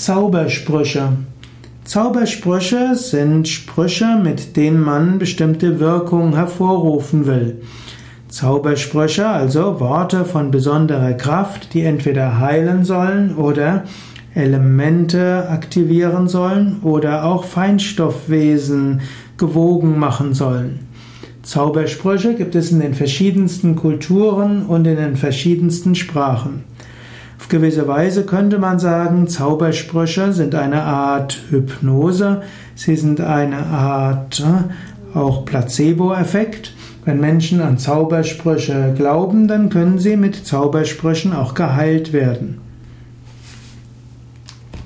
Zaubersprüche. Zaubersprüche sind Sprüche, mit denen man bestimmte Wirkung hervorrufen will. Zaubersprüche, also Worte von besonderer Kraft, die entweder heilen sollen oder Elemente aktivieren sollen oder auch Feinstoffwesen gewogen machen sollen. Zaubersprüche gibt es in den verschiedensten Kulturen und in den verschiedensten Sprachen. Auf gewisse Weise könnte man sagen, Zaubersprüche sind eine Art Hypnose, sie sind eine Art äh, auch Placebo-Effekt. Wenn Menschen an Zaubersprüche glauben, dann können sie mit Zaubersprüchen auch geheilt werden.